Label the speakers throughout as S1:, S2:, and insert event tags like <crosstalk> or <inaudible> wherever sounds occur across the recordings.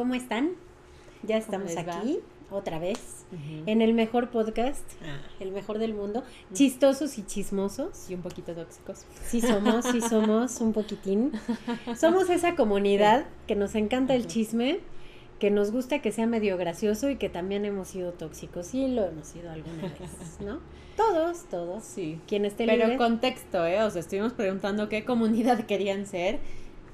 S1: ¿cómo están? Ya estamos aquí otra vez en el mejor podcast, ah. el mejor del mundo, chistosos y chismosos.
S2: Y un poquito tóxicos.
S1: Sí somos, sí somos, un poquitín. Somos esa comunidad que nos encanta el chisme, que nos gusta que sea medio gracioso y que también hemos sido tóxicos. Sí, lo hemos sido alguna vez, ¿no? Todos, todos.
S2: Sí.
S1: Quienes te
S2: Pero contexto, ¿eh? O sea, estuvimos preguntando qué comunidad querían ser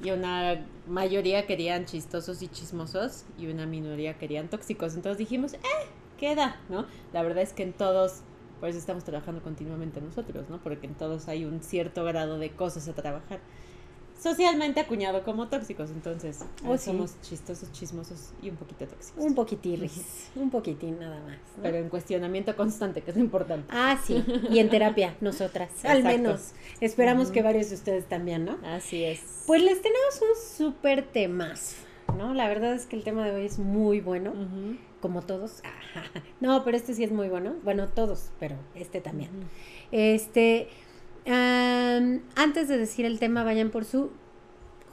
S2: y una mayoría querían chistosos y chismosos y una minoría querían tóxicos. Entonces dijimos, eh, queda, ¿no? La verdad es que en todos, pues estamos trabajando continuamente nosotros, ¿no? Porque en todos hay un cierto grado de cosas a trabajar socialmente acuñado como tóxicos, entonces oh, somos chistosos, chismosos y un poquito tóxicos.
S1: Un poquitirris, <laughs> un poquitín nada más.
S2: Pero en cuestionamiento constante, que es lo importante.
S1: Ah, sí, y en terapia, <laughs> nosotras, al menos. Esperamos que varios de ustedes también, ¿no?
S2: Así es.
S1: Pues les tenemos un súper temas, ¿no? La verdad es que el tema de hoy es muy bueno, como todos. <laughs> no, pero este sí es muy bueno. Bueno, todos, pero este también. Este antes de decir el tema, vayan por su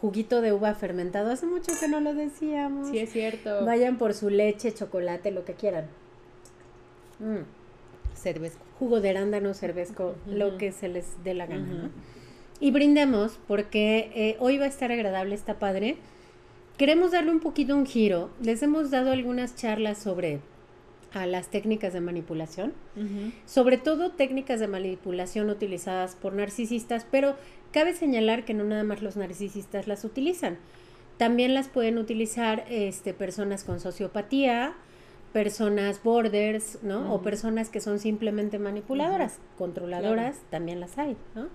S1: juguito de uva fermentado. Hace mucho que no lo decíamos.
S2: Sí, es cierto.
S1: Vayan por su leche, chocolate, lo que quieran.
S2: Mm. Cervezco.
S1: Jugo de arándano, cervezco, lo que se les dé la gana. Y brindemos porque eh, hoy va a estar agradable, está padre. Queremos darle un poquito un giro. Les hemos dado algunas charlas sobre a las técnicas de manipulación, sobre todo técnicas de manipulación utilizadas por narcisistas, pero cabe señalar que no nada más los narcisistas las utilizan, también las pueden utilizar este, personas con sociopatía, personas borders, ¿no? O personas que son simplemente manipuladoras, controladoras, también las hay, ¿no?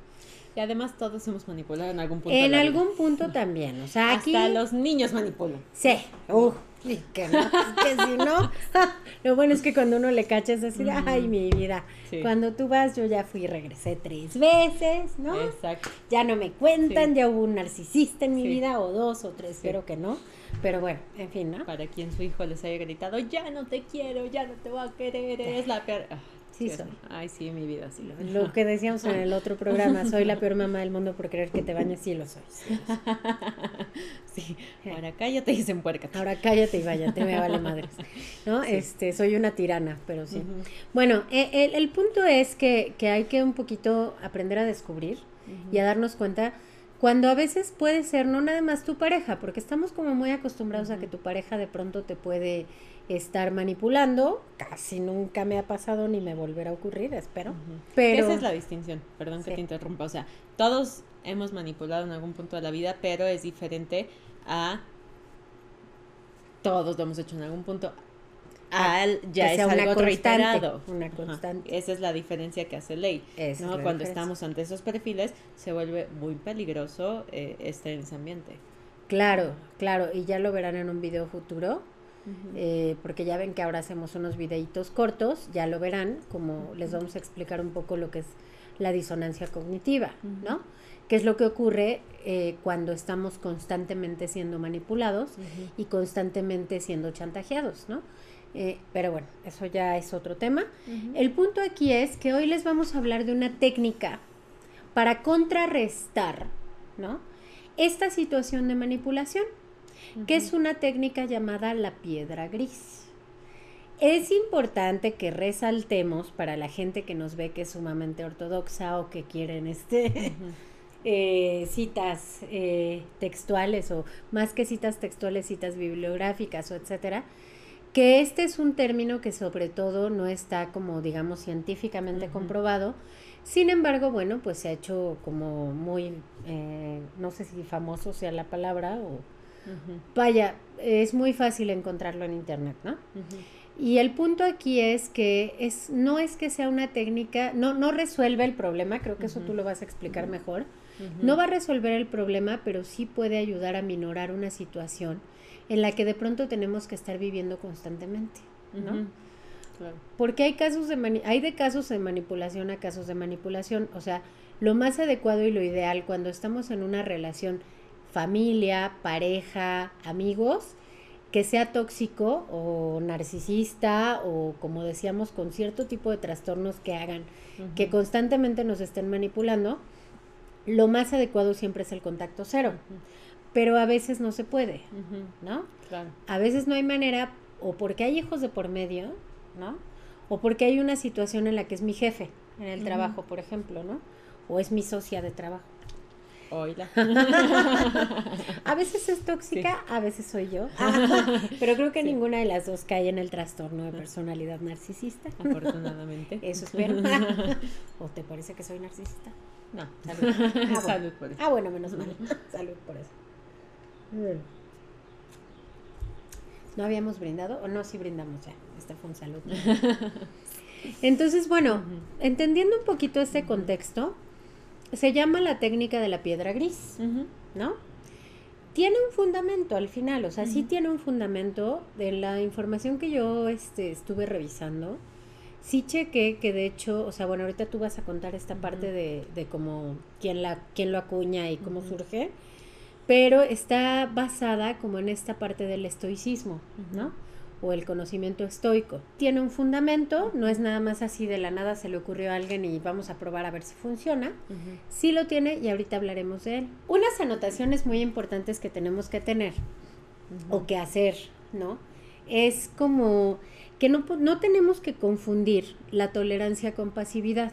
S2: Y además todos hemos manipulado en algún punto.
S1: En algún punto también, o sea,
S2: Hasta los niños manipulan.
S1: Sí, uh, y que no, que si no, <laughs> lo bueno es que cuando uno le cacha es decir, ay, mi vida, cuando tú vas yo ya fui y regresé tres veces, ¿no?
S2: Exacto.
S1: Ya no me cuentan, ya hubo un narcisista en mi vida, o dos, o tres, espero que no, pero bueno, en fin, ¿no?
S2: Para quien su hijo les haya gritado, ya no te quiero, ya no te voy a querer, es la peor... Ah.
S1: Sí, soy.
S2: Ay, sí, mi vida, sí
S1: lo Lo que decíamos en el otro programa, soy la peor mamá del mundo por querer que te bañes, sí lo soy. <laughs>
S2: Sí, ahora cállate y se empuerca.
S1: Ahora cállate y váyate, me vale madres. ¿No? Este, soy una tirana, pero sí. Bueno, e, el, punto es que, que, hay que un poquito aprender a descubrir y a darnos cuenta cuando a veces puede ser no nada más tu pareja, porque estamos como muy acostumbrados a que tu pareja de pronto te puede estar manipulando. Casi nunca me ha pasado ni me volverá a ocurrir, espero. Pero
S2: esa es la distinción, perdón que te interrumpa. O sea, todos hemos manipulado en algún punto de la vida, pero es diferente a todos lo hemos hecho en algún punto. Al ya es algo reiterado.
S1: Una constante.
S2: Esa es la diferencia que hace ley. ¿no? Cuando estamos ante esos perfiles, se vuelve muy peligroso eh, estar en ese ambiente.
S1: Claro, claro, y ya lo verán en un video futuro eh, porque ya ven que ahora hacemos unos videitos cortos, ya lo verán, como les vamos a explicar un poco lo que es la disonancia cognitiva, ¿no? Que es lo que ocurre eh, cuando estamos constantemente siendo manipulados y constantemente siendo chantajeados, ¿no? Eh, pero bueno, eso ya es otro tema. El punto aquí es que hoy les vamos a hablar de una técnica para contrarrestar, ¿no? Esta situación de manipulación que es una técnica llamada la piedra gris. Es importante que resaltemos para la gente que nos ve que es sumamente ortodoxa o que quieren este <laughs> eh, citas eh, textuales o más que citas textuales, citas bibliográficas o etcétera, que este es un término que sobre todo no está como digamos científicamente comprobado. Sin embargo, bueno, pues se ha hecho como muy, eh, no sé si famoso sea la palabra o Vaya, es muy fácil encontrarlo en internet, ¿no? Y el punto aquí es que es, no es que sea una técnica, no, no resuelve el problema, creo que eso tú lo vas a explicar mejor, No va a resolver el problema, pero sí puede ayudar a minorar una situación en la que de pronto tenemos que estar viviendo constantemente, ¿no? Porque hay casos de hay de casos de manipulación a casos de manipulación, o sea, lo más adecuado y lo ideal cuando estamos en una relación familia, pareja, amigos, que sea tóxico o narcisista o como decíamos con cierto tipo de trastornos que hagan que constantemente nos estén manipulando, lo más adecuado siempre es el contacto cero. Pero a veces no se puede, ¿no? A veces no hay manera o porque hay hijos de por medio, ¿no? O porque hay una situación en la que es mi jefe en el trabajo, por ejemplo, ¿no? O es mi socia de trabajo.
S2: Oila. <laughs>
S1: a veces es tóxica, a veces soy yo. <laughs> pero creo que ninguna de las dos cae en el trastorno de personalidad narcisista.
S2: Afortunadamente. <laughs>
S1: Eso espero. ¿O te parece que soy narcisista?
S2: No, salud.
S1: Ah,
S2: salud por eso.
S1: Ah, bueno, menos mal. salud por eso. ¿No habíamos brindado? ¿O no? Sí brindamos ya. Esta fue un salud. Entonces, bueno, entendiendo un poquito este contexto, se llama la técnica de la piedra gris, ¿no? Tiene un fundamento al final, o sea, sí tiene un fundamento de la información que yo este, estuve revisando. Sí chequé que de hecho, o sea, bueno, ahorita tú vas a contar esta parte de, de cómo, quién, la, quién lo acuña y cómo surge, pero está basada como en esta parte del estoicismo, ¿no? O el conocimiento estoico. Tiene un fundamento, no es nada más así de la nada se le ocurrió a alguien y vamos a probar a ver si funciona. Sí lo tiene y ahorita hablaremos de él. Unas anotaciones muy importantes que tenemos que tener o que hacer, ¿no? Es como que no, no tenemos que confundir la tolerancia con pasividad.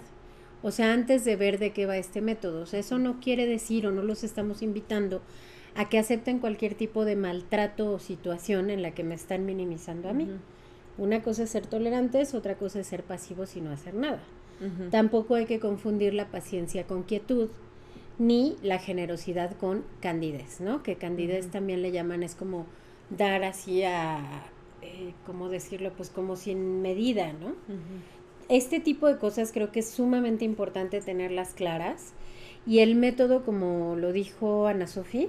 S1: O sea, antes de ver de qué va este método. O sea, eso no quiere decir o no los estamos invitando a que acepten cualquier tipo de maltrato o situación en la que me están minimizando a mí. Una cosa es ser tolerantes, otra cosa es ser pasivos y no hacer nada. Tampoco hay que confundir la paciencia con quietud, ni la generosidad con candidez, ¿no? Que candidez también le llaman, es como dar así a, eh, ¿cómo decirlo? Pues como sin medida, ¿no? Este tipo de cosas creo que es sumamente importante tenerlas claras. Y el método, como lo dijo Ana Sofía,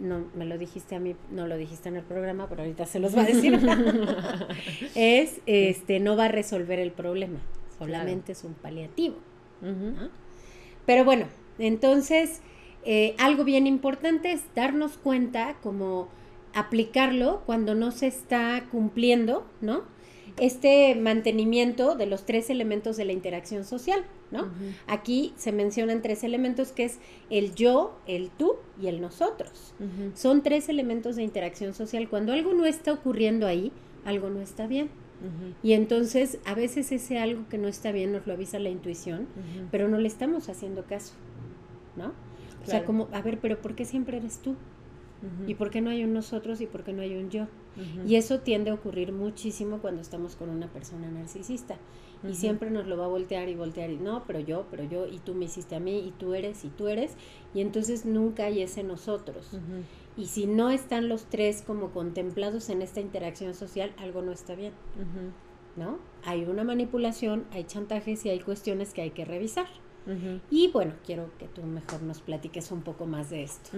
S1: no me lo dijiste a mí, no lo dijiste en el programa, pero ahorita se los va a decir. <laughs> es, este, no va a resolver el problema, solamente es un paliativo. Pero bueno, entonces, eh, algo bien importante es darnos cuenta, como aplicarlo cuando no se está cumpliendo, ¿no? Este mantenimiento de los tres elementos de la interacción social. ¿no? Aquí se mencionan tres elementos que es el yo, el tú y el nosotros. Son tres elementos de interacción social. Cuando algo no está ocurriendo ahí, algo no está bien. Y entonces a veces ese algo que no está bien nos lo avisa la intuición, pero no le estamos haciendo caso, ¿no? O sea, como, a ver, pero ¿por qué siempre eres tú? ¿Y por qué no hay un nosotros y por qué no hay un yo? Y eso tiende a ocurrir muchísimo cuando estamos con una persona narcisista. Y siempre nos lo va a voltear y voltear y no, pero yo, pero yo, y tú me hiciste a mí, y tú eres, y tú eres. Y entonces nunca hay ese nosotros. Y si no están los tres como contemplados en esta interacción social, algo no está bien. ¿No? Hay una manipulación, hay chantajes y hay cuestiones que hay que revisar. Y bueno, quiero que tú mejor nos platiques un poco más de esto.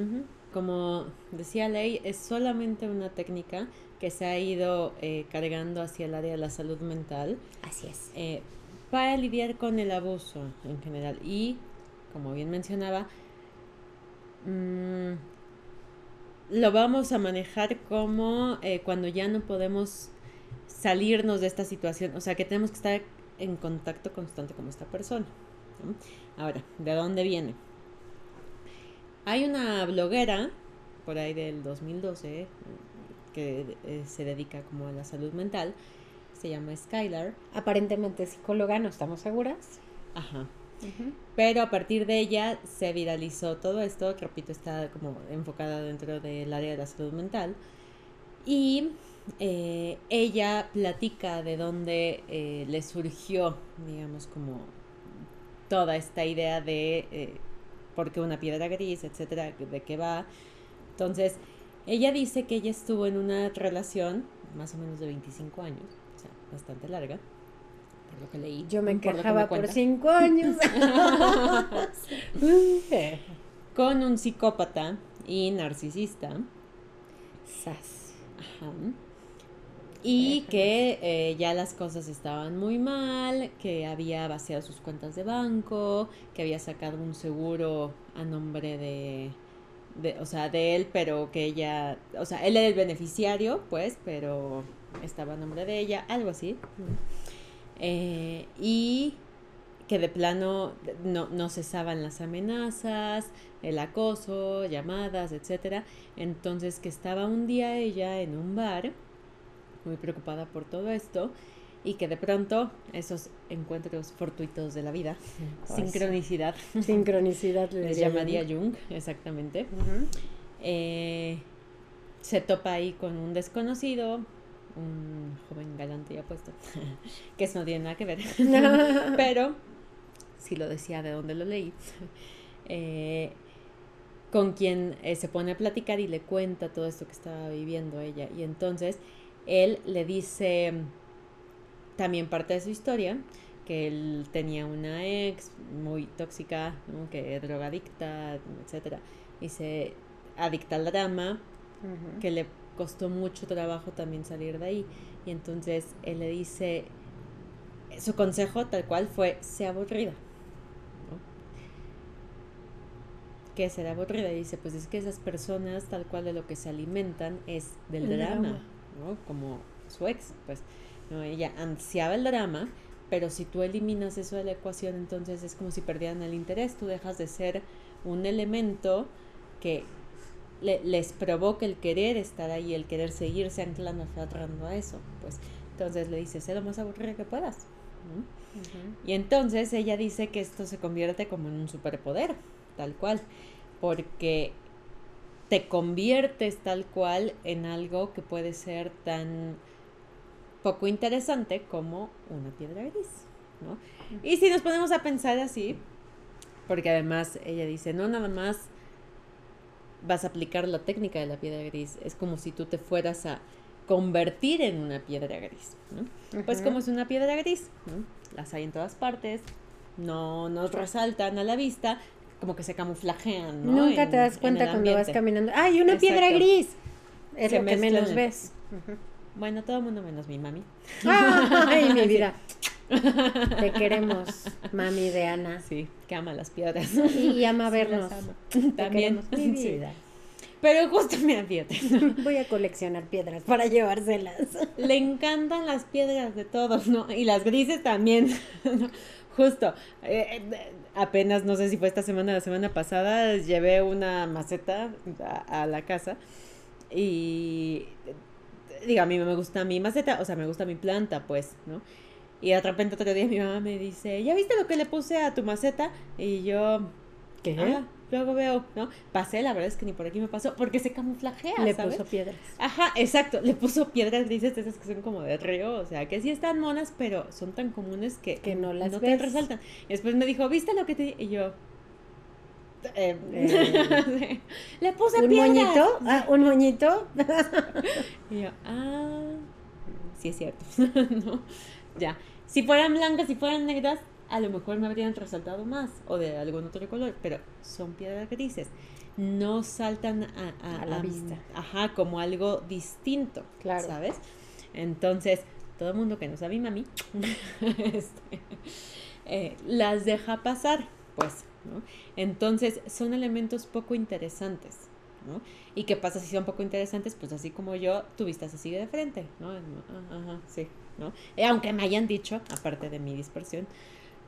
S2: Como decía Ley, es solamente una técnica que se ha ido eh, cargando hacia el área de la salud mental.
S1: Así es.
S2: Eh, para lidiar con el abuso en general. Y, como bien mencionaba, mm, lo vamos a manejar como eh, cuando ya no podemos salirnos de esta situación, o sea que tenemos que estar en contacto constante con esta persona. Ahora, ¿de dónde viene? Hay una bloguera por ahí del 2012 que eh, se dedica como a la salud mental, se llama Skylar.
S1: Aparentemente psicóloga, no estamos seguras.
S2: Ajá. Pero a partir de ella se viralizó todo esto, que repito, está como enfocada dentro del área de la salud mental. Y eh, ella platica de dónde eh, le surgió, digamos, como toda esta idea de eh, por qué una piedra gris, etcétera, de qué va. Entonces, ella dice que ella estuvo en una relación más o menos de 25 años, o sea, bastante larga, por lo que leí.
S1: Yo me quejaba por
S2: cuenta.
S1: cinco años. <laughs>
S2: Con un psicópata y narcisista.
S1: Sas.
S2: Ajá. Y que eh, ya las cosas estaban muy mal, que había vaciado sus cuentas de banco, que había sacado un seguro a nombre de, de, o sea, de él, pero que ella, o sea, él era el beneficiario, pues, pero estaba a nombre de ella, algo así. Eh, y que de plano no, no cesaban las amenazas, el acoso, llamadas, etcétera. Entonces que estaba un día ella en un bar, muy preocupada por todo esto, y que de pronto esos encuentros fortuitos de la vida, sincronicidad,
S1: Sincronicidad <laughs> le
S2: llamaría. Jung, exactamente, eh, se topa ahí con un desconocido, un joven galante y apuesto, <laughs> que eso no tiene nada que ver, <laughs> pero si lo decía de dónde lo leí, eh, con quien eh, se pone a platicar y le cuenta todo esto que estaba viviendo ella. Y entonces él le dice también parte de su historia, que él tenía una ex muy tóxica, ¿no? que drogadicta, etcétera, y se adicta al drama, que le costó mucho trabajo también salir de ahí. Y entonces él le dice, su consejo tal cual fue, sea aburrida. ¿no? ¿Qué es ser aburrida? Y dice, pues es que esas personas tal cual de lo que se alimentan es del
S1: El
S2: drama,
S1: drama.
S2: ¿No? Como su ex, pues, ¿no? Ella ansiaba el drama, pero si tú eliminas eso de la ecuación, entonces es como si perdieran el interés, tú dejas de ser un elemento que le- les provoca el querer estar ahí, el querer seguirse anclando, aferrando a eso, pues entonces le dice, sé lo más aburrida que puedas. Y entonces ella dice que esto se convierte como en un superpoder, tal cual, porque te conviertes tal cual en algo que puede ser tan poco interesante como una piedra gris, ¿no? Y si nos ponemos a pensar así, porque además ella dice, no nada más vas a aplicar la técnica de la piedra gris, es como si tú te fueras a convertir en una piedra gris, ¿no? Pues como es una piedra gris, ¿no? Las hay en todas partes, no nos resaltan a la vista, como que se camuflajean, ¿no?
S1: Nunca
S2: En-
S1: te das
S2: en
S1: cuenta cuando vas caminando. ¡Ay, una piedra gris! Es
S2: Se
S1: lo que menos
S2: en-
S1: ves.
S2: Bueno, todo el mundo menos mi mami.
S1: ¡Ay, mi <laughs> vida! Te queremos, mami de Ana.
S2: Sí, que ama las piedras.
S1: Y, y ama vernos.
S2: ama.
S1: Te
S2: También.
S1: queremos, mi
S2: sí.
S1: vida.
S2: Pero justo, mira, <laughs> fíjate.
S1: Voy a coleccionar piedras para llevárselas.
S2: Le encantan las piedras de todos, ¿no? Y las grises también. <laughs> Justo. eh, eh, apenas, no sé si fue esta semana o la semana pasada, llevé una maceta a, la casa y digo, a mí me gusta mi maceta, o sea, me gusta mi planta, pues, ¿no? Y de repente otro día mi mamá me dice, ¿ya viste lo que le puse a tu maceta? Y yo,
S1: ¿Qué?
S2: "Ah, luego veo, ¿no? Pasé, la verdad es que ni por aquí me pasó, porque se camuflajea,
S1: Le
S2: ¿sabes?
S1: puso piedras.
S2: Ajá, exacto. Le puso piedras grises, esas que son como de río, o sea, que sí están monas, pero son tan comunes que,
S1: Que no las
S2: te
S1: ves.
S2: resaltan. Y después me dijo, ¿viste lo que te di? Y yo, eh,
S1: Eh. <laughs>
S2: le puse
S1: ¿Un
S2: piedras.
S1: moñito? Ah, ¿Un moñito? <laughs>
S2: Y yo, ah, sí es cierto. <laughs> ¿No? Ya. Si fueran blancas, si fueran negras, a lo mejor me habrían resaltado más, o de algún otro color, pero son piedras grises. No saltan a, a-
S1: A la vista.
S2: Ajá, como algo distinto.
S1: Claro.
S2: ¿Sabes? Entonces, todo el mundo que no sabe mami, <laughs> este, eh, las deja pasar, pues, ¿no? Entonces, son elementos poco interesantes, ¿no? ¿Y qué pasa si son poco interesantes? Pues así como yo, tu vista se sigue de frente, ¿no? Ajá, sí, ¿no? Eh, aunque me hayan dicho, aparte de mi dispersión,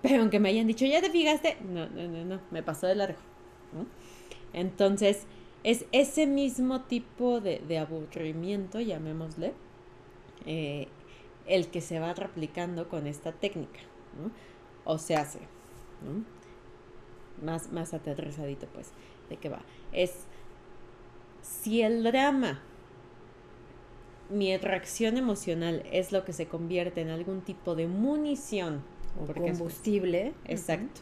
S2: pero aunque me hayan dicho, ¿ya te fijaste? No, no, no, no, me pasó de largo. Entonces, es ese mismo tipo de, aburrimiento, llamémosle, eh, el que se va replicando con esta técnica, ¿no? O se hace, ¿no? Más, más aterrizadito, pues, de qué va. Es si el drama, mi reacción emocional es lo que se convierte en algún tipo de munición,
S1: O
S2: es-
S1: combustible.
S2: Exacto.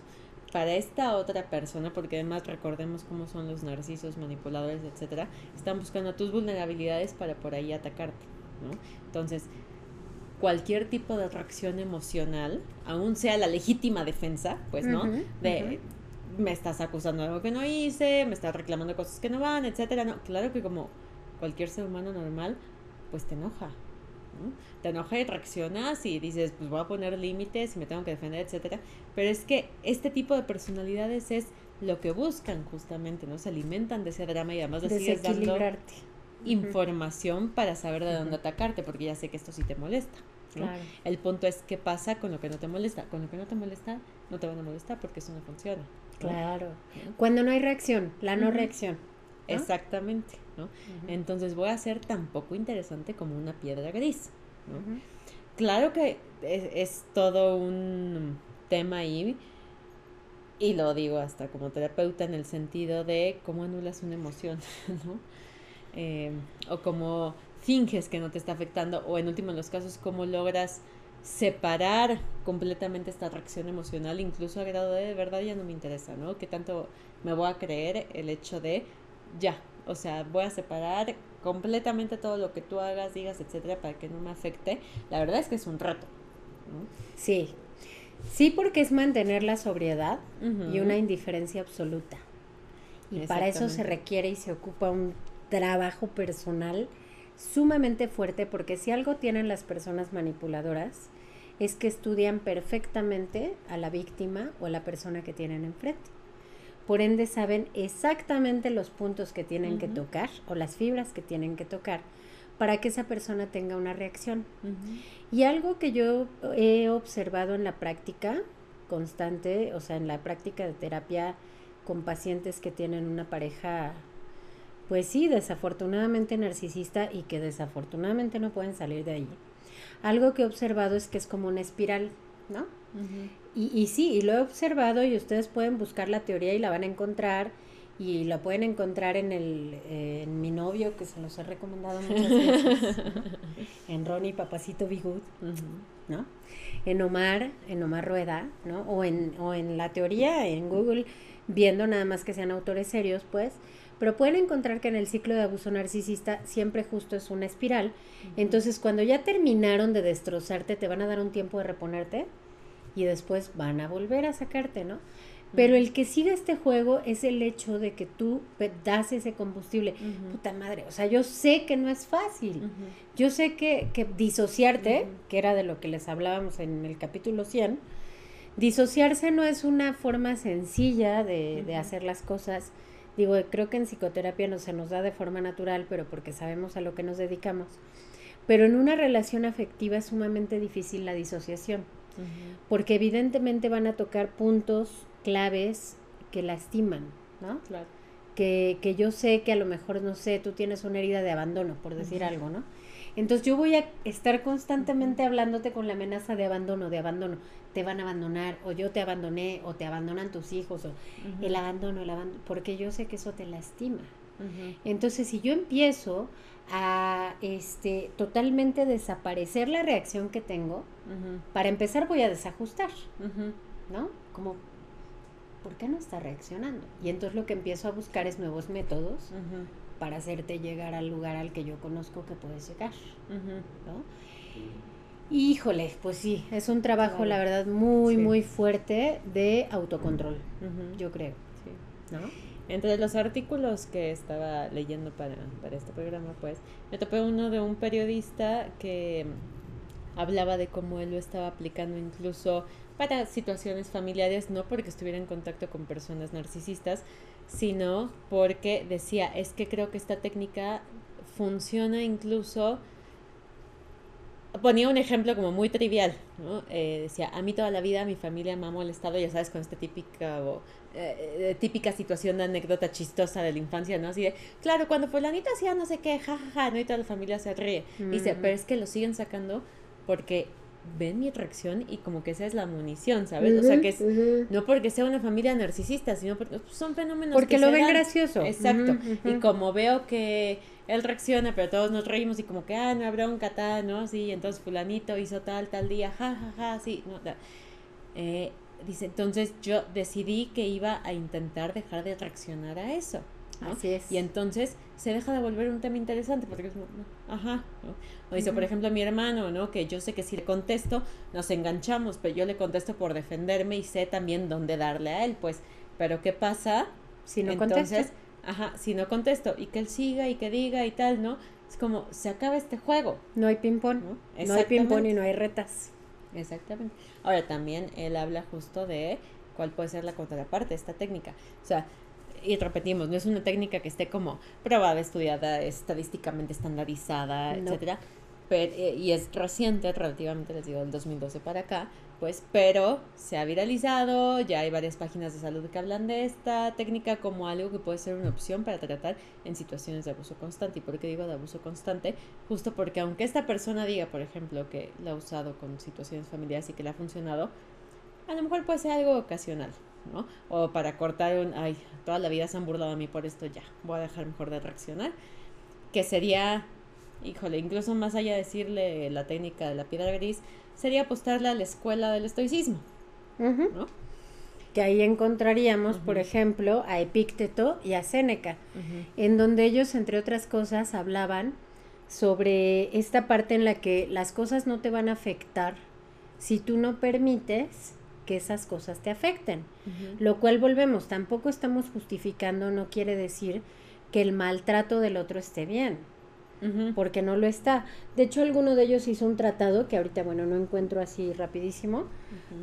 S2: Para esta otra persona, porque además recordemos cómo son los narcisos, manipuladores, etcétera, están buscando tus vulnerabilidades para por ahí atacarte, ¿no? Entonces, cualquier tipo de reacción emocional, aún sea la legítima defensa, pues, ¿no? de me estás acusando de algo que no hice, me estás reclamando cosas que no van, etcétera. No, claro que como cualquier ser humano normal, pues te enoja. Te enoja y reaccionas y dices, pues voy a poner límites y me tengo que defender, etcétera. Pero es que este tipo de personalidades es lo que buscan justamente, ¿no? Se alimentan de ese drama y además le sigues dando información para saber de dónde atacarte, porque ya sé que esto sí te molesta. El punto es qué pasa con lo que no te molesta. Con lo que no te molesta, no te van a molestar porque eso no funciona.
S1: Claro. Cuando no hay reacción, la no reacción.
S2: Exactamente, ¿no? Entonces voy a ser tan poco interesante como una piedra gris. Claro que es, todo un tema ahí, y lo digo hasta como terapeuta en el sentido de cómo anulas una emoción, <laughs> ¿no? Eh, o cómo finges que no te está afectando, o en último en los casos, cómo logras separar completamente esta reacción emocional, incluso a grado de de verdad ya no me interesa, ¿no? Que tanto me voy a creer el hecho de ya, o sea, voy a separar completamente todo lo que tú hagas, digas, etcétera, para que no me afecte. La verdad es que es un reto. ¿no?
S1: Sí, sí, porque es mantener la sobriedad y una indiferencia absoluta. Y para eso se requiere y se ocupa un trabajo personal sumamente fuerte porque si algo tienen las personas manipuladoras es que estudian perfectamente a la víctima o a la persona que tienen enfrente. Por ende saben exactamente los puntos que tienen que tocar o las fibras que tienen que tocar para que esa persona tenga una reacción. Y algo que yo he observado en la práctica constante, o sea, en la práctica de terapia con pacientes que tienen una pareja pues sí, desafortunadamente narcisista y que desafortunadamente no pueden salir de ahí. Algo que he observado es que es como una espiral, ¿no? Y, y, sí, y lo he observado y ustedes pueden buscar la teoría y la van a encontrar y la pueden encontrar en el en mi novio que se los he recomendado muchas veces <laughs> en Ronnie Papacito Bigut ¿no? en Omar en Omar Rueda ¿no? o en o en la teoría en Google viendo nada más que sean autores serios pues pero pueden encontrar que en el ciclo de abuso narcisista siempre justo es una espiral. Entonces, cuando ya terminaron de destrozarte, te van a dar un tiempo de reponerte y después van a volver a sacarte, ¿no? Pero el que siga este juego es el hecho de que tú das ese combustible. Puta madre, o sea, yo sé que no es fácil. Yo sé que, que disociarte, que era de lo que les hablábamos en el capítulo 100, disociarse no es una forma sencilla de, de hacer las cosas Digo, creo que en psicoterapia no se nos da de forma natural, pero porque sabemos a lo que nos dedicamos. Pero en una relación afectiva es sumamente difícil la disociación, porque evidentemente van a tocar puntos claves que lastiman, ¿no? Claro. Que, que, yo sé que a lo mejor, no sé, tú tienes una herida de abandono, por decir algo, ¿no? Entonces yo voy a estar constantemente hablándote con la amenaza de abandono, de abandono. Te van a abandonar, o yo te abandoné, o te abandonan tus hijos, o el abandono, el abandono, porque yo sé que eso te lastima. Entonces, si yo empiezo a este totalmente desaparecer la reacción que tengo, para empezar voy a desajustar, ¿no? Como, ¿por qué no está reaccionando? Y entonces lo que empiezo a buscar es nuevos métodos para hacerte llegar al lugar al que yo conozco que puedes llegar, ¿no? Híjole, pues sí, es un trabajo, la verdad, muy, muy fuerte de autocontrol, yo creo. ¿no?
S2: Entre los artículos que estaba leyendo para, para este programa, pues, me topé uno de un periodista que hablaba de cómo él lo estaba aplicando incluso para situaciones familiares, no porque estuviera en contacto con personas narcisistas, sino porque decía, es que creo que esta técnica funciona incluso ponía un ejemplo como muy trivial, ¿no? Eh, decía, a mí toda la vida mi familia me ha molestado, ya sabes, con esta típica o, eh, típica situación de anécdota chistosa de la infancia, ¿no? Así de, claro, cuando fulanito hacía no sé qué, jajaja, ja, ja, ¿no? Y toda la familia se ríe. dice, pero es que lo siguen sacando porque ven mi reacción y como que esa es la munición, ¿sabes? o sea, que es no porque sea una familia narcisista, sino porque son fenómenos
S1: porque lo ven gracioso.
S2: Exacto. Y como veo que él reacciona, pero todos nos reímos y como que, ah, no habrá un catá, ¿no? Sí, entonces fulanito hizo tal, tal día, ja, ja, ja, sí, no, eh, dice, entonces yo decidí que iba a intentar dejar de reaccionar a eso. ¿No?
S1: Así es.
S2: Y entonces se deja de volver un tema interesante porque es, como, ajá, ¿no? O dice, por ejemplo, mi hermano, ¿no? Que yo sé que si le contesto, nos enganchamos, pero yo le contesto por defenderme y sé también dónde darle a él, pues, pero ¿qué pasa?
S1: Si no
S2: entonces,
S1: contesto.
S2: ajá, si no contesto y que él siga y que diga y tal, ¿no? Es como, se acaba este juego.
S1: No hay ping-pong.
S2: ¿No?
S1: No, hay ping-pong y no hay retas.
S2: Exactamente. Ahora también él habla justo de cuál puede ser la contraparte esta técnica. O sea, y repetimos, no es una técnica que esté como probada, estudiada, estadísticamente estandarizada,
S1: No.
S2: etcétera. Pero, eh, y es reciente, relativamente, les digo, del 2012 para acá, pues, pero se ha viralizado, ya hay varias páginas de salud que hablan de esta técnica como algo que puede ser una opción para tratar en situaciones de abuso constante. ¿Y por qué digo de abuso constante? Justo porque aunque esta persona diga, por ejemplo, que la ha usado con situaciones familiares y que le ha funcionado, a lo mejor puede ser algo ocasional, ¿no? O para cortar un, ay, toda la vida se han burlado a mí por esto, ya, voy a dejar mejor de reaccionar. Que sería, híjole, incluso más allá de decirle la técnica de la piedra gris, sería apostarle a la escuela del estoicismo. ¿no?
S1: Que ahí encontraríamos, por ejemplo, a Epícteto y a Séneca, en donde ellos, entre otras cosas, hablaban sobre esta parte en la que las cosas no te van a afectar si tú no permites que esas cosas te afecten. Lo cual volvemos, tampoco estamos justificando, no quiere decir que el maltrato del otro esté bien, porque no lo está. De hecho, alguno de ellos hizo un tratado, que ahorita, bueno, no encuentro así rapidísimo,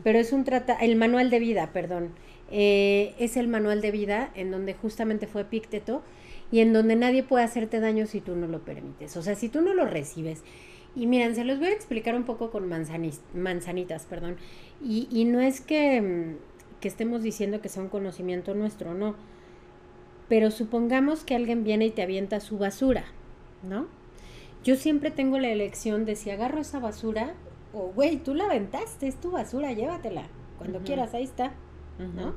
S1: pero es un tratado, el manual de vida, perdón. Eh, es el manual de vida en donde justamente fue Epícteto y en donde nadie puede hacerte daño si tú no lo permites. O sea, si tú no lo recibes. Y miren, se los voy a explicar un poco con manzanis- manzanitas, perdón. Y, y no es que, mm, que estemos diciendo que sea un conocimiento nuestro, no. Pero supongamos que alguien viene y te avienta su basura, ¿no? Yo siempre tengo la elección de si agarro esa basura o, güey, tú la aventaste, es tu basura, llévatela. Cuando quieras, ahí está. ¿no?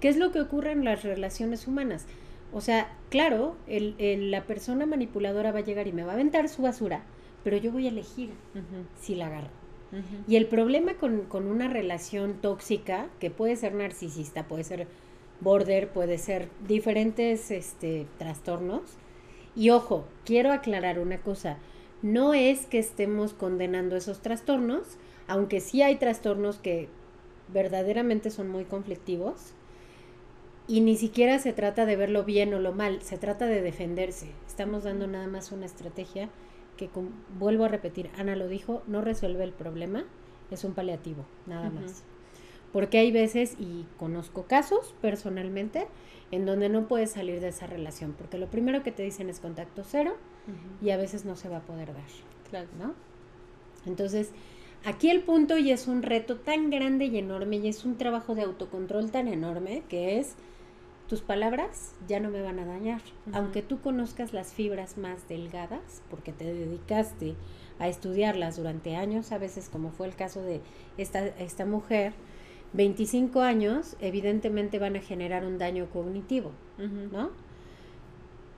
S1: ¿Qué es lo que ocurre en las relaciones humanas? O sea, claro, el- el- la persona manipuladora va a llegar y me va a aventar su basura, pero yo voy a elegir si la agarro. Y el problema con, con una relación tóxica, que puede ser narcisista, puede ser border, puede ser diferentes este, trastornos. Y ojo, quiero aclarar una cosa, no es que estemos condenando esos trastornos, aunque sí hay trastornos que verdaderamente son muy conflictivos. Y ni siquiera se trata de verlo bien o lo mal, se trata de defenderse. Estamos dando nada más una estrategia que, vuelvo a repetir, Ana lo dijo, no resuelve el problema, es un paliativo, nada más. Porque hay veces, y conozco casos personalmente, en donde no puedes salir de esa relación, porque lo primero que te dicen es contacto cero y a veces no se va a poder dar,
S2: Claro.
S1: ¿no? Entonces, aquí el punto y es un reto tan grande y enorme y es un trabajo de autocontrol tan enorme que es tus palabras ya no me van a dañar. Aunque tú conozcas las fibras más delgadas, porque te dedicaste a estudiarlas durante años, a veces como fue el caso de esta, esta mujer, 25 años evidentemente van a generar un daño cognitivo. ¿no?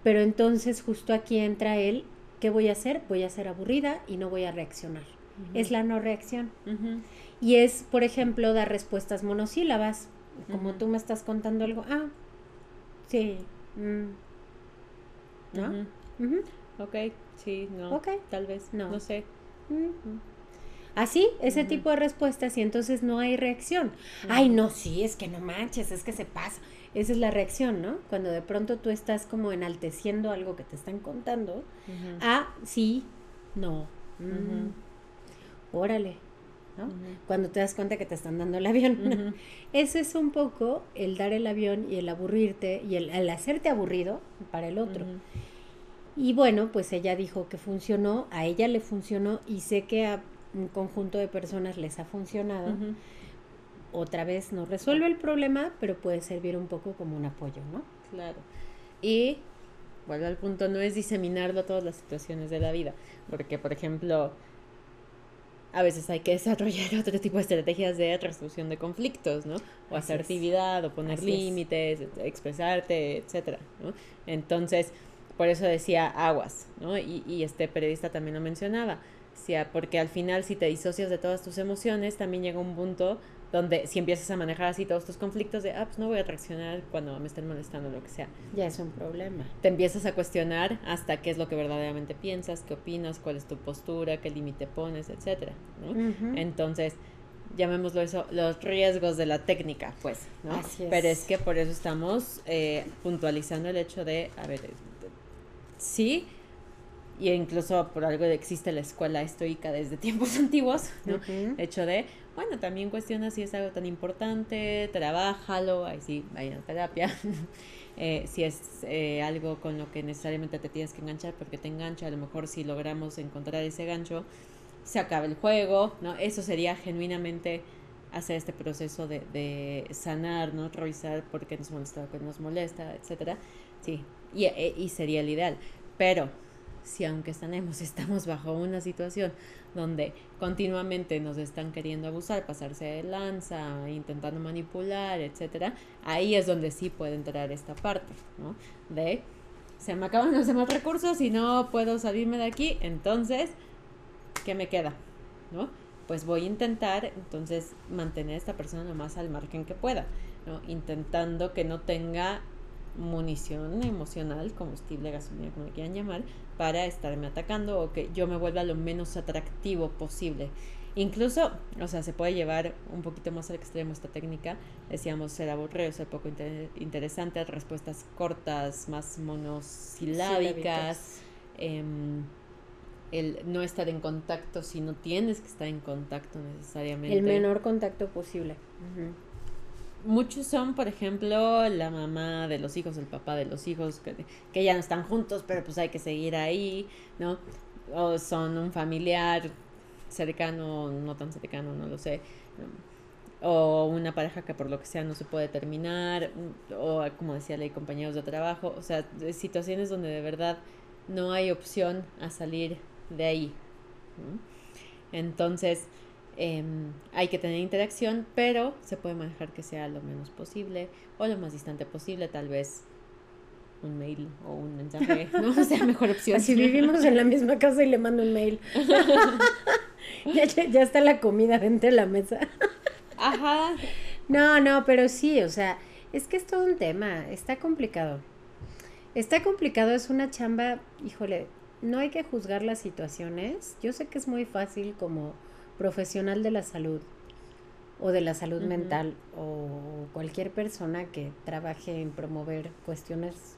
S1: Pero entonces justo aquí entra él, ¿qué voy a hacer? Voy a ser aburrida y no voy a reaccionar. Es la no reacción. Y es, por ejemplo, dar respuestas monosílabas. Como tú me estás contando algo, ah, sí, mm, ¿no? Ujú,
S2: Ok, sí, no.
S1: Ok.
S2: Tal vez.
S1: No.
S2: No, sé.
S1: mm. Así, ese tipo de respuestas y entonces no hay reacción. Ay, no, sí, es que no manches, es que se pasa. Esa es la reacción, ¿no? Cuando de pronto tú estás como enalteciendo algo que te están contando. Ah, sí, no. mm. Órale, Cuando te das cuenta que te están dando el avión. Ese es un poco el dar el avión y el aburrirte y el, el hacerte aburrido para el otro. Y bueno, pues ella dijo que funcionó, a ella le funcionó y sé que a un conjunto de personas les ha funcionado. Otra vez no resuelve el problema, pero puede servir un poco como un apoyo, ¿no?
S2: Claro. Y, vuelvo al punto, no es diseminarlo a todas las situaciones de la vida. Porque, por ejemplo, a veces hay que desarrollar <laughs> otro tipo de estrategias de resolución de conflictos, ¿no? O
S1: Así es.
S2: asertividad, o poner
S1: Así es.
S2: límites, expresarte, etcétera, ¿no? Entonces, por eso decía aguas, ¿no? Y, y este periodista también lo mencionaba. O sea, porque al final si te disocias de todas tus emociones, también llega un punto donde si empiezas a manejar así todos tus conflictos de, ah, pues no voy a reaccionar cuando me estén molestando, lo que sea.
S1: Ya es un problema.
S2: Te empiezas a cuestionar hasta qué es lo que verdaderamente piensas, qué opinas, cuál es tu postura, qué límite pones, etcétera, ¿no? Entonces, llamémoslo eso, los riesgos de la técnica, pues, ¿no? Así es. Pero es que por eso estamos eh, puntualizando el hecho de, a ver, sí, y incluso por algo existe la escuela estoica desde <laughs> tiempos antiguos, ¿no? Hecho de, bueno, también cuestiona si es algo tan importante, trabájalo, ahí sí, vaya a terapia. <laughs> eh, si es eh, algo con lo que necesariamente te tienes que enganchar porque te engancha, a lo mejor si logramos encontrar ese gancho, se acaba el juego, ¿no? Eso sería genuinamente hacer este proceso de, de sanar, ¿no? Revisar por qué nos molesta, qué nos molesta, etcétera. Sí, y, e, y sería el ideal. Pero si aunque estamos, estamos bajo una situación donde continuamente nos están queriendo abusar, pasarse de lanza, intentando manipular, etcétera, ahí es donde sí puede entrar esta parte, ¿no? De se me acaban los demás recursos y no puedo salirme de aquí, entonces, ¿qué me queda? ¿No? Pues voy a intentar entonces mantener a esta persona lo más al margen que pueda, ¿no? Intentando que no tenga munición emocional, combustible, gasolina, como le quieran llamar, para estarme atacando o que yo me vuelva lo menos atractivo posible. Incluso, o sea, se puede llevar un poquito más al extremo esta técnica. Decíamos ser aburrido, ser poco interesante, respuestas cortas, más monosilábicas. Em, el no estar en contacto si no tienes que estar en contacto necesariamente.
S1: El menor contacto posible
S2: muchos son, por ejemplo, la mamá de los hijos, el papá de los hijos, que, ya no están juntos, pero pues hay que seguir ahí, ¿no? O son un familiar cercano, no tan cercano, no lo sé. O una pareja que por lo que sea no se puede terminar, o como decía hay compañeros de trabajo, o sea, situaciones donde de verdad no hay opción a salir de ahí. Entonces, Em, hay que tener interacción, pero se puede manejar que sea lo menos posible o lo más distante posible, tal vez un mail o un mensaje, <laughs> no sea mejor opción.
S1: Si vivimos en la misma casa y le mando un mail. <laughs> ya, ya, está la comida dentro de la mesa. Ajá. No, no, pero sí, o sea, es que es todo un tema, está complicado. Está complicado, es una chamba, híjole, no hay que juzgar las situaciones. Yo sé que es muy fácil como profesional de la salud o de la salud mental o cualquier persona que trabaje en promover cuestiones,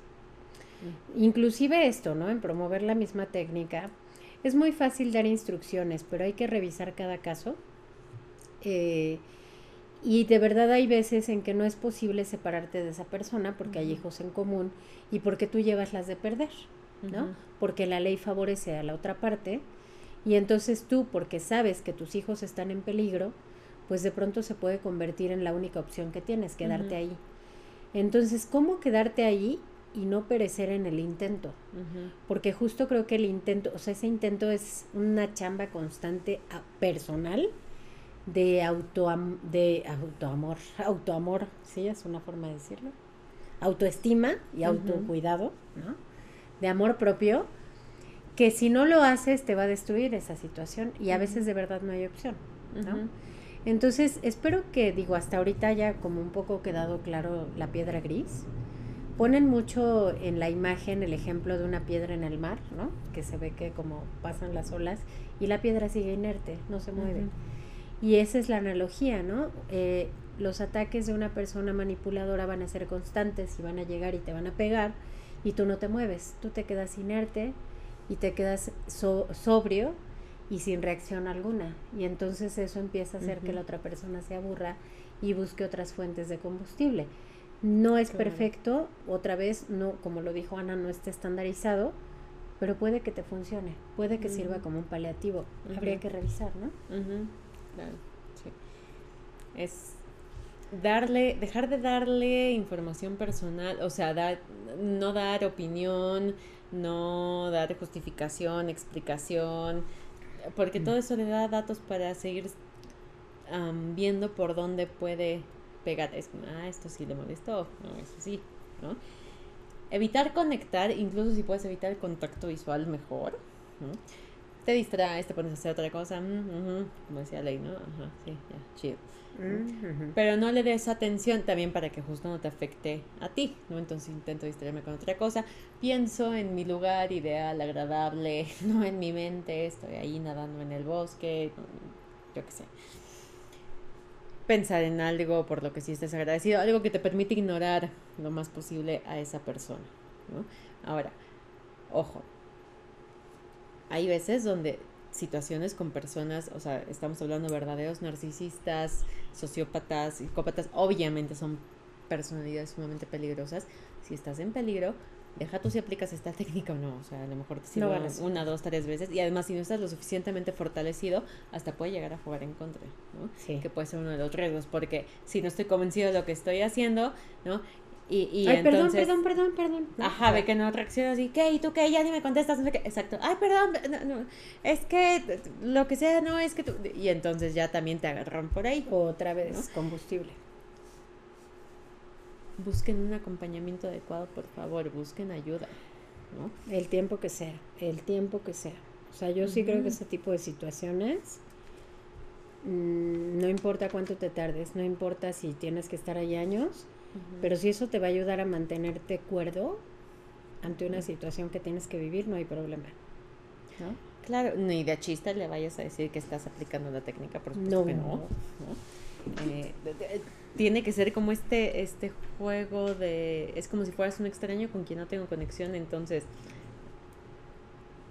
S1: inclusive esto, ¿no? En promover la misma técnica. Es muy fácil dar instrucciones, pero hay que revisar cada caso. Eh, y de verdad hay veces en que no es posible separarte de esa persona porque hay hijos en común y porque tú llevas las de perder, ¿no? Porque la ley favorece a la otra parte y entonces tú, porque sabes que tus hijos están en peligro, pues de pronto se puede convertir en la única opción que tienes, quedarte ahí. Entonces, ¿cómo quedarte ahí y no perecer en el intento? Porque justo creo que el intento, o sea, ese intento es una chamba constante personal de auto de autoamor, autoamor, sí, es una forma de decirlo. Autoestima y autocuidado, ¿no? De amor propio que si no lo haces te va a destruir esa situación y a veces de verdad no hay opción, ¿no? Entonces, espero que, digo, hasta ahorita haya como un poco quedado claro la piedra gris. Ponen mucho en la imagen el ejemplo de una piedra en el mar, ¿no? Que se ve que como pasan las olas y la piedra sigue inerte, no se mueve. Y esa es la analogía, ¿no? Eh, los ataques de una persona manipuladora van a ser constantes y van a llegar y te van a pegar y tú no te mueves, tú te quedas inerte, y te quedas sobrio y sin reacción alguna. Y entonces eso empieza a hacer que la otra persona se aburra y busque otras fuentes de combustible. No es perfecto, otra vez, no, como lo dijo Ana, no está estandarizado, pero puede que te funcione, puede que sirva como un paliativo. Habría que revisar, ¿no?
S2: Claro, sí. Es darle, dejar de darle información personal, o sea, dar, no dar opinión, no dar justificación, explicación, porque todo eso le da datos para seguir viendo por dónde puede pegar. Es, ah, esto sí le molestó, no, eso sí, ¿no? Evitar conectar, incluso si puedes evitar el contacto visual mejor, te distraes, te pones a hacer otra cosa, mm, como decía Ley, ¿no? Ajá, sí, ya, chido.
S1: Ujú.
S2: Pero no le des atención también para que justo no te afecte a ti, ¿no? Entonces intento distraerme con otra cosa. Pienso en mi lugar ideal, agradable, <laughs> no en mi mente, estoy ahí nadando en el bosque, yo qué sé. Pensar en algo por lo que sí estés agradecido, algo que te permite ignorar lo más posible a esa persona, ¿no? Ahora, ojo, hay veces donde situaciones con personas, o sea, estamos hablando de verdaderos narcisistas, sociópatas, psicópatas, obviamente son personalidades sumamente peligrosas. Si estás en peligro, deja tú si aplicas esta <laughs> técnica o no, o sea, a lo mejor te sirve
S1: No vale.
S2: una, dos, tres veces y además si no estás lo suficientemente fortalecido, hasta puede llegar a jugar en contra, ¿no?
S1: Sí.
S2: Que puede ser uno de los riesgos, porque si no estoy convencido de lo que estoy haciendo, ¿no? Y, y
S1: Ay, perdón,
S2: entonces...
S1: perdón, perdón, perdón.
S2: Ajá, ve que no reaccionas y ¿qué? ¿Y tú qué? Ya ni me contestas. no sé qué. Exacto. Ay, perdón. no, no, es que lo que sea, no, es que tú. Y entonces ya también te agarran por ahí.
S1: Otra vez, combustible.
S2: Busquen un acompañamiento adecuado, por favor. Busquen ayuda. ¿no?
S1: El tiempo que sea, el tiempo que sea. O sea, yo sí creo que ese tipo de situaciones, mm, no importa cuánto te tardes, no importa si tienes que estar ahí años, pero si eso te va a ayudar a mantenerte cuerdo ante una situación que tienes que vivir, no hay problema. ¿no?
S2: Claro, ni de chiste le vayas a decir que estás aplicando la técnica, por supuesto
S1: No.
S2: que no. ¿no? Eh, de- de- tiene que ser como este, este juego de... Es como si fueras un extraño con quien no tengo conexión, entonces...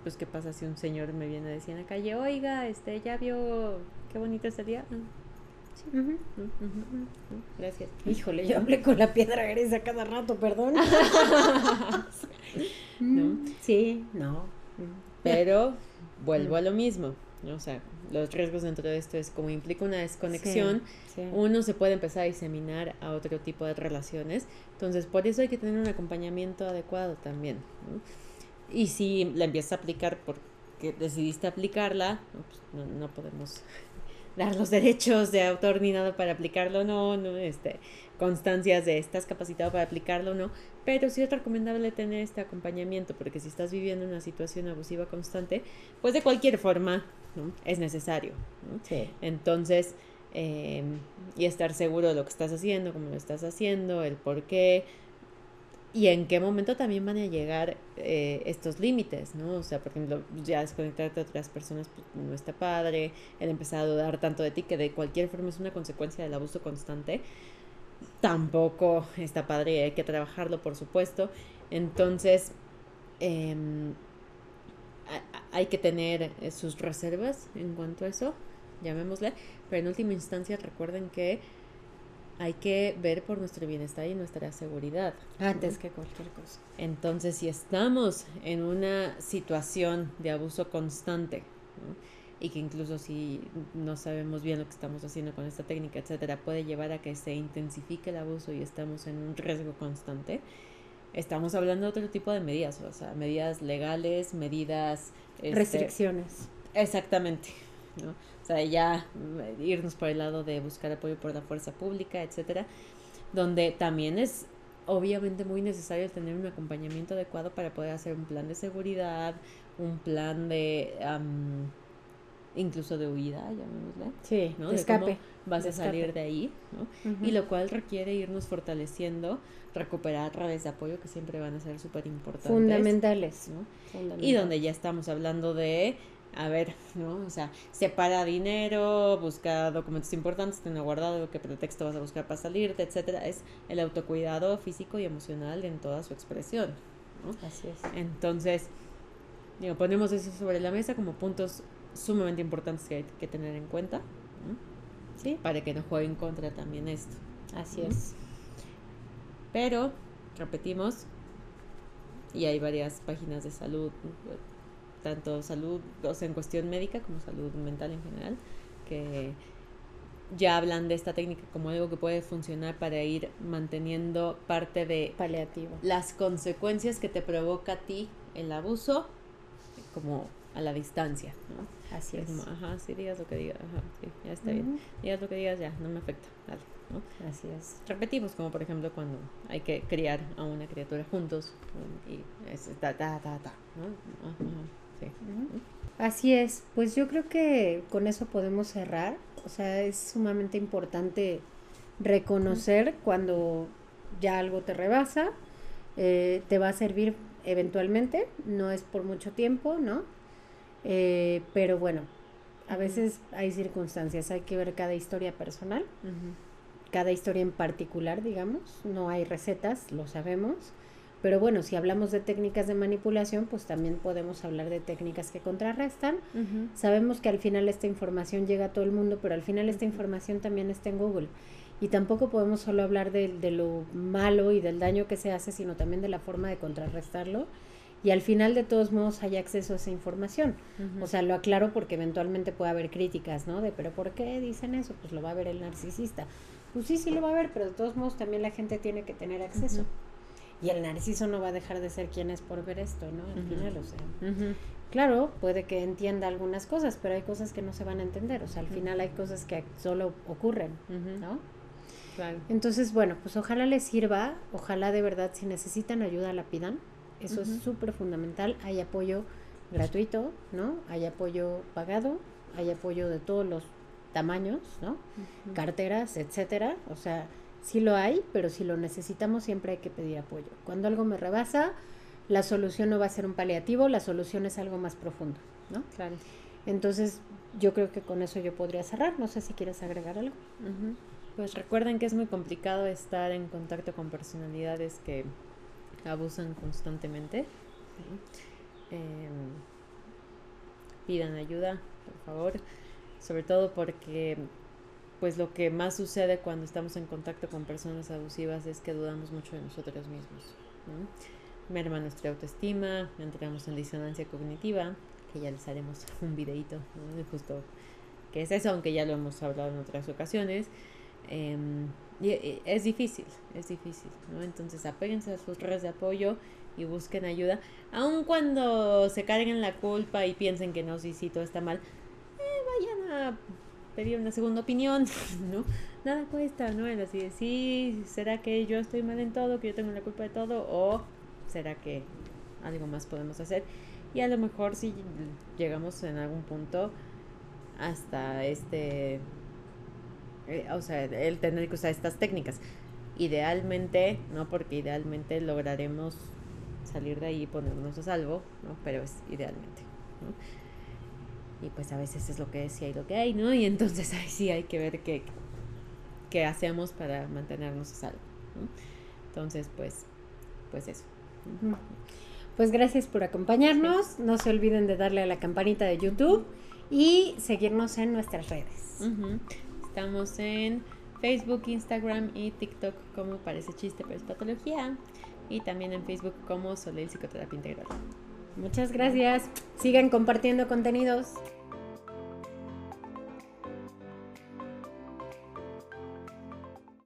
S2: Pues, ¿qué pasa si un señor me viene a decir en la calle, oiga, este, ya vio qué bonito es el día? Sí, gracias.
S1: Híjole, yo hablé con la piedra gris a cada rato, perdón. <laughs>
S2: ¿No?
S1: Sí, no.
S2: Pero vuelvo a lo mismo, ¿no? O sea, los riesgos dentro de esto es como implica una desconexión,
S1: Sí, sí.
S2: uno se puede empezar a diseminar a otro tipo de relaciones. Entonces, por eso hay que tener un acompañamiento adecuado también. ¿no? Y si la empiezas a aplicar porque decidiste aplicarla, pues, no, no podemos dar los derechos de autor ni nada para aplicarlo, no, no, este, constancias de estás capacitado para aplicarlo, no, pero sí es recomendable tener este acompañamiento, porque si estás viviendo una situación abusiva constante, pues de cualquier forma, ¿no? es necesario. ¿no?
S1: Sí.
S2: Entonces, eh, y estar seguro de lo que estás haciendo, cómo lo estás haciendo, el por qué y en qué momento también van a llegar eh, estos límites, ¿no? O sea, por ejemplo, ya desconectarte de otras personas pues, no está padre, el empezar a dudar tanto de ti, que de cualquier forma es una consecuencia del abuso constante, tampoco está padre hay que trabajarlo, por supuesto. Entonces, em, hay que tener eh, sus reservas en cuanto a eso, llamémosle, pero en última instancia recuerden que hay que ver por nuestro bienestar y nuestra seguridad.
S1: Antes que cualquier cosa.
S2: Entonces, si estamos en una situación de abuso constante, ¿no? y que incluso si no sabemos bien lo que estamos haciendo con esta técnica, etcétera, puede llevar a que se intensifique el abuso y estamos en un riesgo constante, estamos hablando de otro tipo de medidas, o sea, medidas legales, medidas... este,
S1: Restricciones.
S2: Exactamente, ¿no? O sea, ya mm, irnos por el lado de buscar apoyo por la fuerza pública, etcétera, donde también es obviamente muy necesario tener un acompañamiento adecuado para poder hacer un plan de seguridad, un plan de am, incluso de huida, llamémosle,
S1: Sí,
S2: ¿no?
S1: de
S2: cómo
S1: escape.
S2: vas
S1: de
S2: a salir
S1: escape.
S2: de ahí, ¿no? Y lo cual requiere irnos fortaleciendo, recuperar redes de apoyo que siempre van a ser súper importantes.
S1: Fundamentales.
S2: ¿no? Y donde ya estamos hablando de, a ver, ¿no? O sea, separa dinero, busca documentos importantes, tener guardado, qué pretexto vas a buscar para salirte, etcétera. Es el autocuidado físico y emocional en toda su expresión, ¿no?
S1: Así es.
S2: Entonces, digo, ponemos eso sobre la mesa como puntos sumamente importantes que hay que tener en cuenta, ¿no?
S1: Sí,
S2: Para que no juegue en contra también esto.
S1: así
S2: Ujú.
S1: es.
S2: Pero, repetimos, y hay varias páginas de salud, tanto salud, o sea, en cuestión médica como salud mental en general, que ya hablan de esta técnica como algo que puede funcionar para ir manteniendo parte de
S1: Paliativo.
S2: las consecuencias que te provoca a ti el abuso como a la distancia, ¿no?
S1: Así
S2: Es
S1: es.
S2: como, ajá, sí, digas lo que digas, ajá, sí, ya está bien. Digas lo que digas, ya, no me afecta, dale, ¿no?
S1: Así es.
S2: repetimos como por ejemplo cuando hay que criar a una criatura juntos y es ta ta ta ta ¿no? Ajá, ajá. Sí.
S1: Así es, pues yo creo que con eso podemos cerrar. O sea, es sumamente importante reconocer cuando ya algo te rebasa, eh, te va a servir eventualmente, no es por mucho tiempo, ¿no? Eh, pero bueno, a veces hay circunstancias, hay que ver cada historia personal, cada historia en particular, digamos, no hay recetas, lo sabemos, pero bueno, si hablamos de técnicas de manipulación, pues también podemos hablar de técnicas que contrarrestan. Sabemos que al final esta información llega a todo el mundo, pero al final esta información también está en Google. Y tampoco podemos solo hablar de, de, lo malo y del daño que se hace, sino también de la forma de contrarrestarlo. Y al final, de todos modos, hay acceso a esa información. O sea, lo aclaro porque eventualmente puede haber críticas, ¿no? De, pero ¿por qué dicen eso? Pues lo va a ver el narcisista. Pues sí, sí lo va a ver, pero de todos modos también la gente tiene que tener acceso. Y el narciso no va a dejar de ser quien es por ver esto, ¿no? Al final, o sea. Claro, puede que entienda algunas cosas, pero hay cosas que no se van a entender. O sea, al final hay cosas que solo ocurren, ¿no? Entonces, bueno, pues ojalá les sirva, ojalá de verdad si necesitan ayuda la pidan, eso es súper fundamental, hay apoyo gratuito, ¿no? Hay apoyo pagado, hay apoyo de todos los tamaños, ¿no? Carteras, etcétera, o sea, sí lo hay, pero si lo necesitamos siempre hay que pedir apoyo. Cuando algo me rebasa, la solución no va a ser un paliativo, la solución es algo más profundo, ¿no?
S2: Claro.
S1: Entonces, yo creo que con eso yo podría cerrar. No sé si quieres agregar algo.
S2: Pues recuerden que es muy complicado estar en contacto con personalidades que abusan constantemente. Em, pidan ayuda, por favor. Sobre todo porque pues lo que más sucede cuando estamos en contacto con personas abusivas es que dudamos mucho de nosotros mismos. Merma nuestra autoestima, entramos en disonancia cognitiva, que ya les haremos <laughs> un videito, justo que es eso, aunque ya lo hemos hablado en otras ocasiones. Em, y, es difícil, es difícil, ¿no? Entonces apéguense a sus redes de apoyo y busquen ayuda, aun cuando se carguen la culpa y piensen que no, sí, sí, todo está mal, eh, vayan a pedir una segunda opinión, <laughs> ¿no? Nada cuesta, ¿no? Es así de, sí, ¿será que yo estoy mal en todo, que yo tengo la culpa de todo? ¿O será que algo más podemos hacer? Y a lo mejor si llegamos en algún punto hasta este eh, o sea, el tener que usar estas técnicas. Idealmente, ¿no? Porque idealmente lograremos salir de ahí y ponernos a salvo, ¿no? Pero es idealmente, ¿no? Y pues a veces es lo que es y lo que hay, ¿no? Y entonces <laughs> ahí sí hay que ver qué, qué hacemos para mantenernos a salvo, ¿no? Entonces, pues, pues eso.
S1: Pues gracias por acompañarnos. No se olviden de darle a la campanita de YouTube y seguirnos en nuestras redes.
S2: Estamos en Facebook, Instagram y TikTok como Parece Chiste pero es Patología. Y también en Facebook como Soleil Psicoterapia Integral.
S1: Muchas gracias. Sigan compartiendo contenidos.